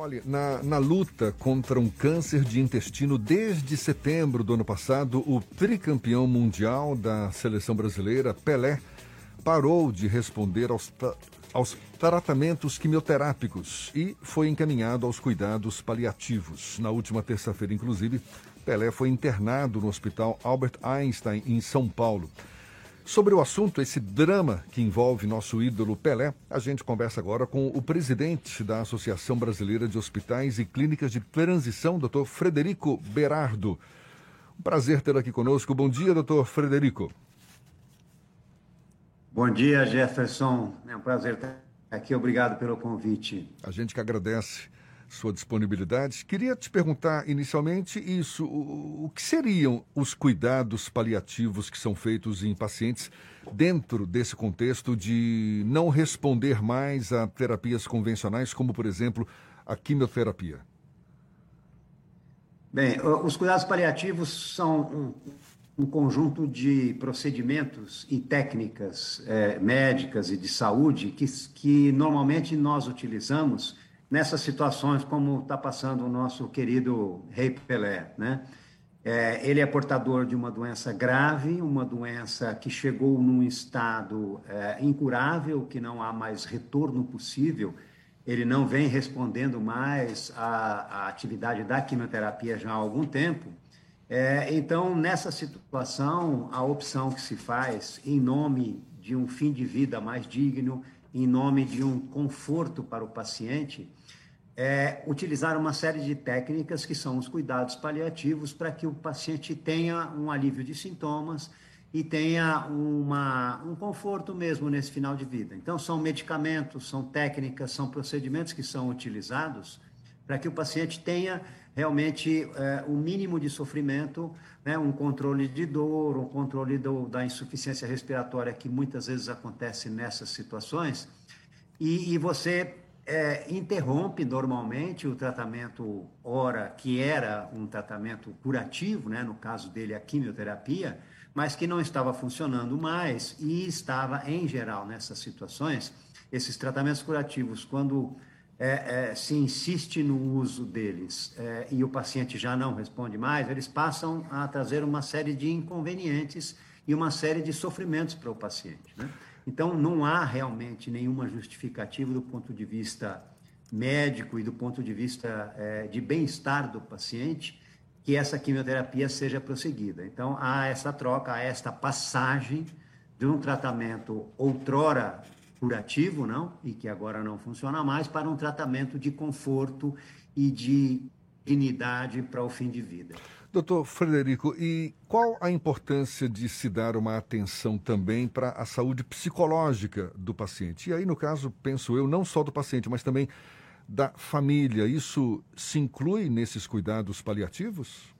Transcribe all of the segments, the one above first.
Olha, na, na, luta contra um câncer de intestino desde setembro do ano passado, o tricampeão mundial da seleção brasileira, Pelé, parou de responder aos, aos tratamentos quimioterápicos e foi encaminhado aos cuidados paliativos. Na última terça-feira, inclusive, Pelé foi internado no Hospital Albert Einstein, em São Paulo. Sobre o assunto, esse drama que envolve nosso ídolo Pelé, a gente conversa agora com o presidente da Associação Brasileira de Hospitais e Clínicas de Transição, doutor Frederico Berardo. Um prazer tê-lo aqui conosco. Bom dia, doutor Frederico. Bom dia, Jefferson. É um prazer estar aqui. Obrigado pelo convite. A gente que agradece sua disponibilidade. Queria te perguntar inicialmente isso: o, o que seriam os cuidados paliativos que são feitos em pacientes dentro desse contexto de não responder mais a terapias convencionais, como, por exemplo, a quimioterapia? Bem, os cuidados paliativos são um, um conjunto de procedimentos e técnicas é, médicas e de saúde que, que normalmente nós utilizamos nessas situações como está passando o nosso querido Rei Pelé, né? É, ele é portador de uma doença grave, uma doença que chegou num estado é, incurável, que não há mais retorno possível. Ele não vem respondendo mais à, à atividade da quimioterapia já há algum tempo. É, então, nessa situação, a opção que se faz em nome de um fim de vida mais digno, em nome de um conforto para o paciente, é, utilizar uma série de técnicas que são os cuidados paliativos para que o paciente tenha um alívio de sintomas e tenha uma, um conforto mesmo nesse final de vida. Então, são medicamentos, são técnicas, são procedimentos que são utilizados para que o paciente tenha realmente é, o mínimo de sofrimento, né, um controle de dor, um controle do, da insuficiência respiratória que muitas vezes acontece nessas situações, e, e você é, interrompe normalmente o tratamento ora, que era um tratamento curativo, né, no caso dele a quimioterapia, mas que não estava funcionando mais e estava, em geral, nessas situações, esses tratamentos curativos, quando é, é, se insiste no uso deles é, e o paciente já não responde mais, eles passam a trazer uma série de inconvenientes e uma série de sofrimentos para o paciente. Né? Então, não há realmente nenhuma justificativa do ponto de vista médico e do ponto de vista é, de bem-estar do paciente que essa quimioterapia seja prosseguida. Então, há essa troca, há esta passagem de um tratamento outrora curativo, não, e que agora não funciona mais, para um tratamento de conforto e de dignidade para o fim de vida. Doutor Frederico, e qual a importância de se dar uma atenção também para a saúde psicológica do paciente? E aí, no caso, penso eu, não só do paciente, mas também da família. Isso se inclui nesses cuidados paliativos?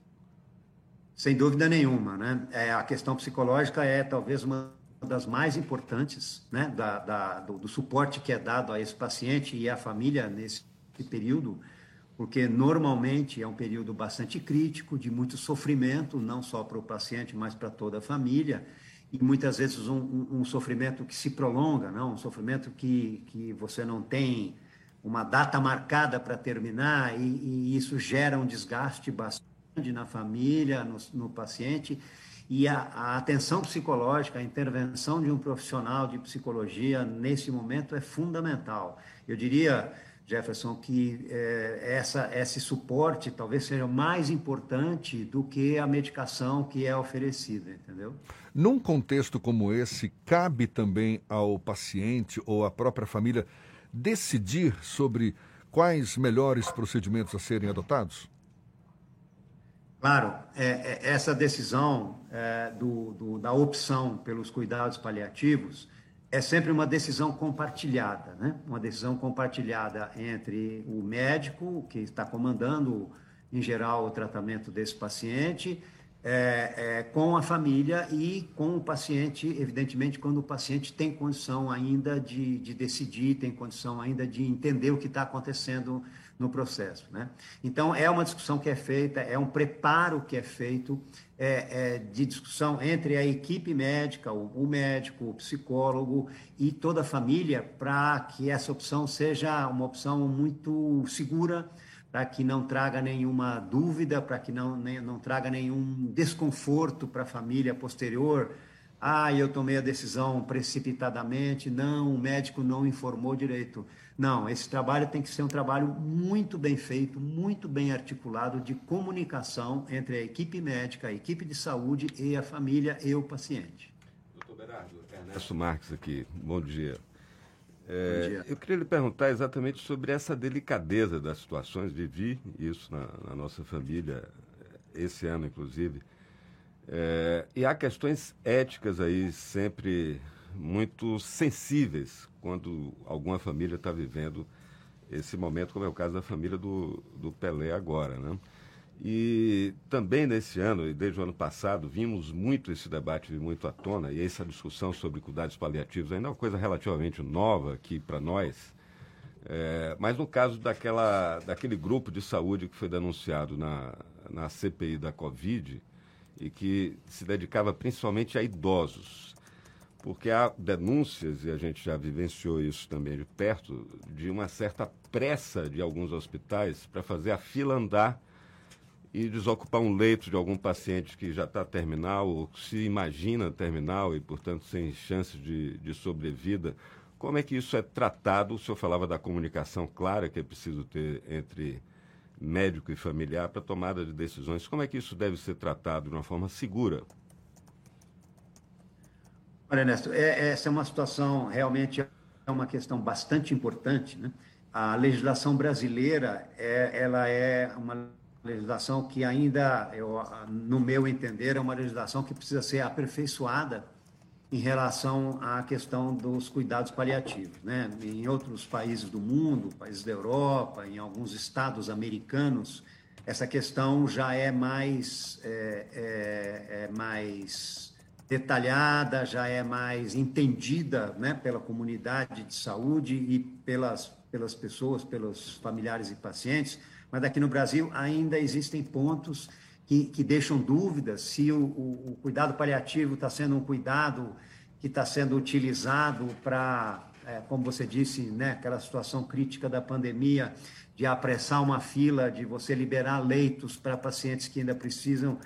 Sem dúvida nenhuma, né? É, a questão psicológica é talvez uma das mais importantes, né? Da, da do, do suporte que é dado a esse paciente e à família nesse período porque normalmente é um período bastante crítico, de muito sofrimento, não só para o paciente, mas para toda a família, e muitas vezes um, um, sofrimento que se prolonga, não? um sofrimento que, que você não tem uma data marcada para terminar, e, e, isso gera um desgaste bastante na família, no, no paciente, e a, a, atenção psicológica, a intervenção de um profissional de psicologia nesse momento é fundamental. Eu diria Jefferson, que é, essa, esse suporte talvez seja mais importante do que a medicação que é oferecida, entendeu? Num contexto como esse, cabe também ao paciente ou à própria família decidir sobre quais melhores procedimentos a serem adotados? Claro, é, é, essa decisão é, do, do, da opção pelos cuidados paliativos é sempre uma decisão compartilhada, né? Uma decisão compartilhada entre o médico que está comandando, em geral, o tratamento desse paciente, é, é, com a família e com o paciente, evidentemente, quando o paciente tem condição ainda de, de decidir, tem condição ainda de entender o que está acontecendo no processo. Né? Então, é uma discussão que é feita, é um preparo que é feito é, é, de discussão entre a equipe médica, o, o, médico, o psicólogo e toda a família, para que essa opção seja uma opção muito segura, para que não traga nenhuma dúvida, para que não, nem, não traga nenhum desconforto para a família posterior. Ah, eu tomei a decisão precipitadamente, não, o médico não informou direito. Não, esse trabalho tem que ser um trabalho muito bem feito, muito bem articulado de comunicação entre a equipe médica, a equipe de saúde e a família e o paciente. Doutor Berardo, Ernesto Marques aqui, bom dia. É, eu queria lhe perguntar exatamente sobre essa delicadeza das situações. Vivi isso na, na nossa família, esse ano, inclusive. É, e há questões éticas aí sempre muito sensíveis quando alguma família está vivendo esse momento, como é o caso da família do, do Pelé agora. Né? E também nesse ano, e desde o ano passado, vimos muito esse debate muito à tona, e essa discussão sobre cuidados paliativos ainda é uma coisa relativamente nova aqui para nós. É, mas no caso daquela, daquele grupo de saúde que foi denunciado na, na CPI da Covid e que se dedicava principalmente a idosos, porque há denúncias, e a gente já vivenciou isso também de perto, de uma certa pressa de alguns hospitais para fazer a fila andar e desocupar um leito de algum paciente que já está terminal ou se imagina terminal e, portanto, sem chances de, de sobrevida. Como é que isso é tratado? O senhor falava da comunicação clara que é preciso ter entre médico e familiar para tomada de decisões. Como é que isso deve ser tratado de uma forma segura? Olha, Ernesto, é, essa é uma situação realmente é uma questão bastante importante. Né? A legislação brasileira é, ela é uma legislação que ainda, eu, no meu entender, é uma legislação que precisa ser aperfeiçoada em relação à questão dos cuidados paliativos. Né? Em outros países do mundo, países da Europa, em alguns estados americanos, essa questão já é mais, é, é, é mais detalhada, já é mais entendida né, pela comunidade de saúde e pelas, pelas pessoas, pelos familiares e pacientes mas aqui no Brasil ainda existem pontos que, que deixam dúvidas se o, o, o cuidado paliativo está sendo um cuidado que está sendo utilizado para, é, como você disse, né, aquela situação crítica da pandemia, de apressar uma fila, de você liberar leitos para pacientes que ainda precisam.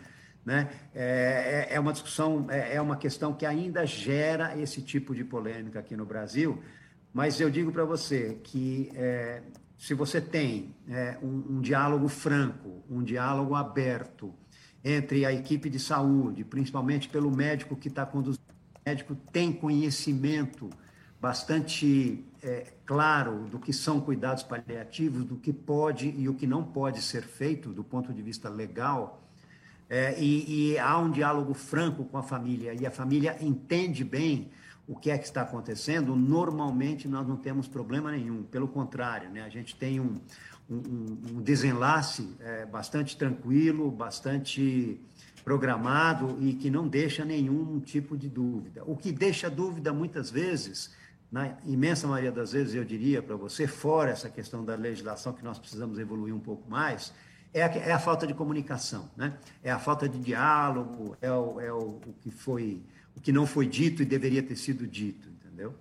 Né? É, é, é uma discussão, é, é uma questão que ainda gera esse tipo de polêmica aqui no Brasil, mas eu digo para você que é, se você tem é, um, um, diálogo franco, um diálogo aberto entre a equipe de saúde, principalmente pelo médico que está conduzindo, o médico tem conhecimento bastante é, claro do que são cuidados paliativos, do que pode e o que não pode ser feito do ponto de vista legal, é, e, e há um diálogo franco com a família, e a família entende bem o que é que está acontecendo, normalmente nós não temos problema nenhum, pelo contrário, né? a gente tem um, um, um desenlace é, bastante tranquilo, bastante programado e que não deixa nenhum tipo de dúvida. O que deixa dúvida muitas vezes, na imensa maioria das vezes, eu diria para você, fora essa questão da legislação que nós precisamos evoluir um pouco mais, é a, é a falta de comunicação, né? é a falta de diálogo, é o, é o, o que foi o que não foi dito e deveria ter sido dito, entendeu?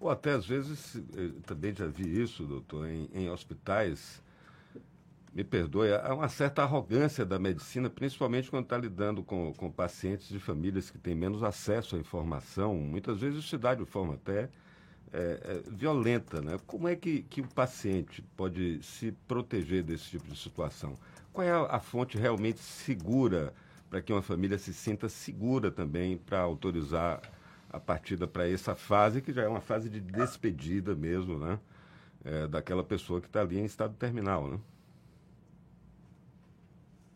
Ou até às vezes, eh, também já vi isso, doutor, em, em hospitais, me perdoe, há uma certa arrogância da medicina, principalmente quando está lidando com, com pacientes de famílias que têm menos acesso à informação. Muitas vezes se dá de forma até é, é, violenta. Né? Como é que, que o paciente pode se proteger desse tipo de situação? Qual é a, a fonte realmente segura para que uma família se sinta segura também para autorizar a partida para essa fase, que já é uma fase de despedida mesmo, né? É, daquela pessoa que está ali em estado terminal, né?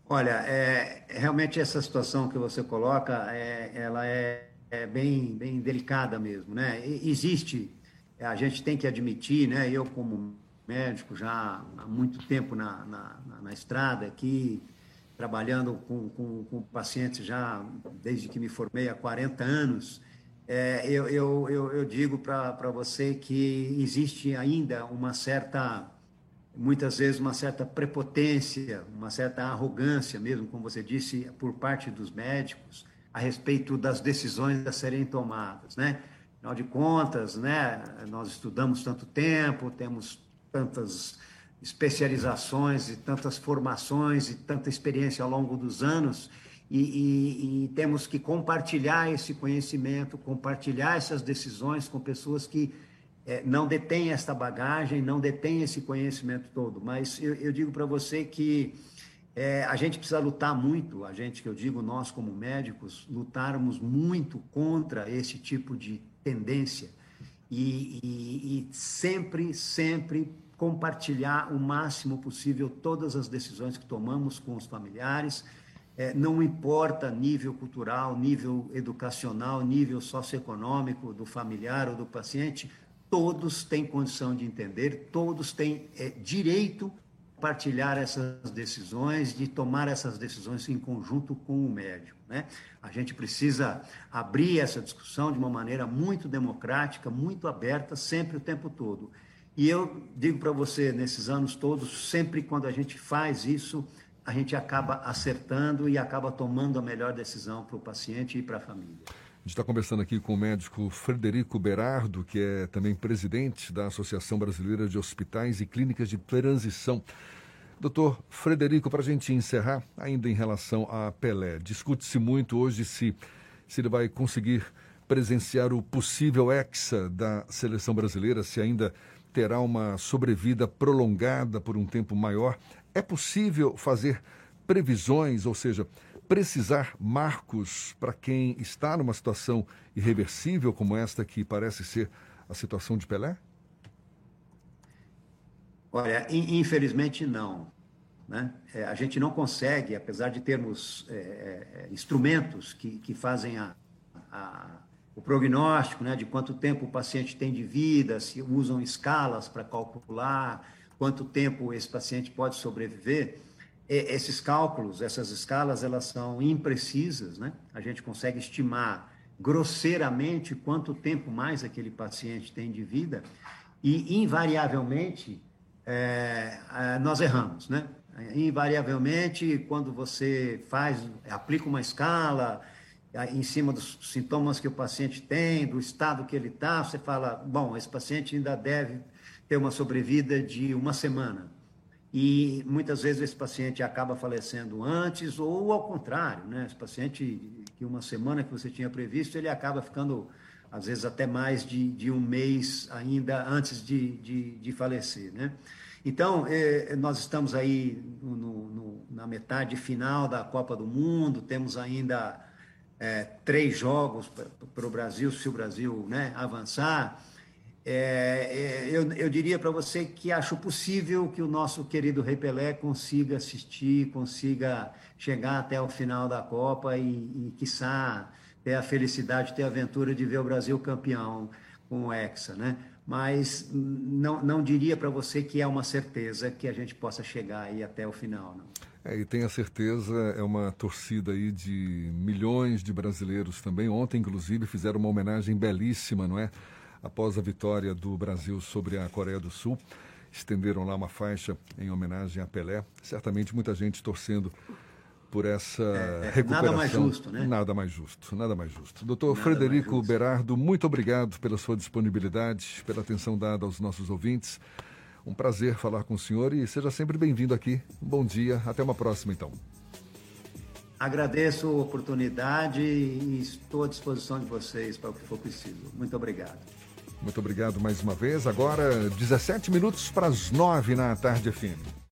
Olha, é, realmente essa situação que você coloca, é, ela é, é, bem, bem delicada mesmo, né? E, existe, a gente tem que admitir, né? Eu como médico já há muito tempo na, na, na estrada aqui, trabalhando com, com, com pacientes já desde que me formei há 40 anos, é, eu, eu, eu, eu, digo para você que existe ainda uma certa, muitas vezes, uma certa prepotência, uma certa arrogância mesmo, como você disse, por parte dos médicos a respeito das decisões a serem tomadas, né? Afinal de contas, né, nós estudamos tanto tempo, temos tantas especializações e tantas formações e tanta experiência ao longo dos anos e, e, e, temos que compartilhar esse conhecimento, compartilhar essas decisões com pessoas que é, não detêm esta bagagem, não detêm esse conhecimento todo. Mas eu, eu digo para você que é, a gente precisa lutar muito, a gente que eu digo, nós como médicos, lutarmos muito contra esse tipo de tendência e, e sempre, sempre compartilhar o máximo possível todas as decisões que tomamos com os familiares, é, não importa nível cultural, nível educacional, nível socioeconômico do familiar ou do paciente, todos têm condição de entender, todos têm é, direito partilhar essas decisões, de tomar essas decisões em conjunto com o médico. Né? A gente precisa abrir essa discussão de uma maneira muito democrática, muito aberta, sempre o tempo todo. E eu digo para você, nesses anos todos, sempre quando a gente faz isso, a gente acaba acertando e acaba tomando a melhor decisão para o paciente e para a família. A gente está conversando aqui com o médico Frederico Berardo, que é também presidente da Associação Brasileira de Hospitais e Clínicas de Transição. Doutor Frederico, para a gente encerrar, ainda em relação a Pelé, discute-se muito hoje se, se ele vai conseguir presenciar o possível hexa da seleção brasileira, se ainda terá uma sobrevida prolongada por um tempo maior. É possível fazer previsões, ou seja, precisar marcos para quem está numa situação irreversível como esta que parece ser a situação de Pelé? Olha, infelizmente não. Né? É, a gente não consegue, apesar de termos é, é, instrumentos que, que fazem a, a, o prognóstico né, de quanto tempo o paciente tem de vida, se usam escalas para calcular quanto tempo esse paciente pode sobreviver, esses cálculos, essas escalas, elas são imprecisas, né? A gente consegue estimar grosseiramente quanto tempo mais aquele paciente tem de vida e, invariavelmente, é, é nós erramos, né? Invariavelmente, quando você faz, aplica uma escala em cima dos sintomas que o paciente tem, do estado que ele está, você fala, bom, esse paciente ainda deve ter uma sobrevida de uma semana. E muitas vezes esse paciente acaba falecendo antes, ou ao contrário, né? Esse paciente que uma semana que você tinha previsto, ele acaba ficando, às vezes, até mais de, de um mês ainda antes de, de, de falecer, né? Então, eh, nós estamos aí no, no, na metade final da Copa do Mundo, temos ainda eh, três jogos para o Brasil, se o Brasil né, avançar. É, é, eu, eu, diria para você que acho possível que o nosso querido Rei Pelé consiga assistir, consiga chegar até o final da Copa e, e quiçá, ter a felicidade, ter a aventura de ver o Brasil campeão com o Hexa, né? Mas não, não diria para você que é uma certeza que a gente possa chegar aí até o final, não. É, e tenha certeza, é uma torcida aí de milhões de brasileiros também. Ontem, inclusive, fizeram uma homenagem belíssima, não é? Após a vitória do Brasil sobre a Coreia do Sul. Estenderam lá uma faixa em homenagem a Pelé. Certamente muita gente torcendo por essa é, é, recuperação. Nada mais justo, né? Nada mais justo, nada mais justo. Doutor nada Frederico Berardo, muito obrigado pela sua disponibilidade, pela atenção dada aos nossos ouvintes. Um prazer falar com o senhor e seja sempre bem-vindo aqui. Um bom dia, até uma próxima então. Agradeço a oportunidade e estou à disposição de vocês para o que for preciso. Muito obrigado. Muito obrigado mais uma vez. Agora, 17 minutos para as 9 na tarde, FM.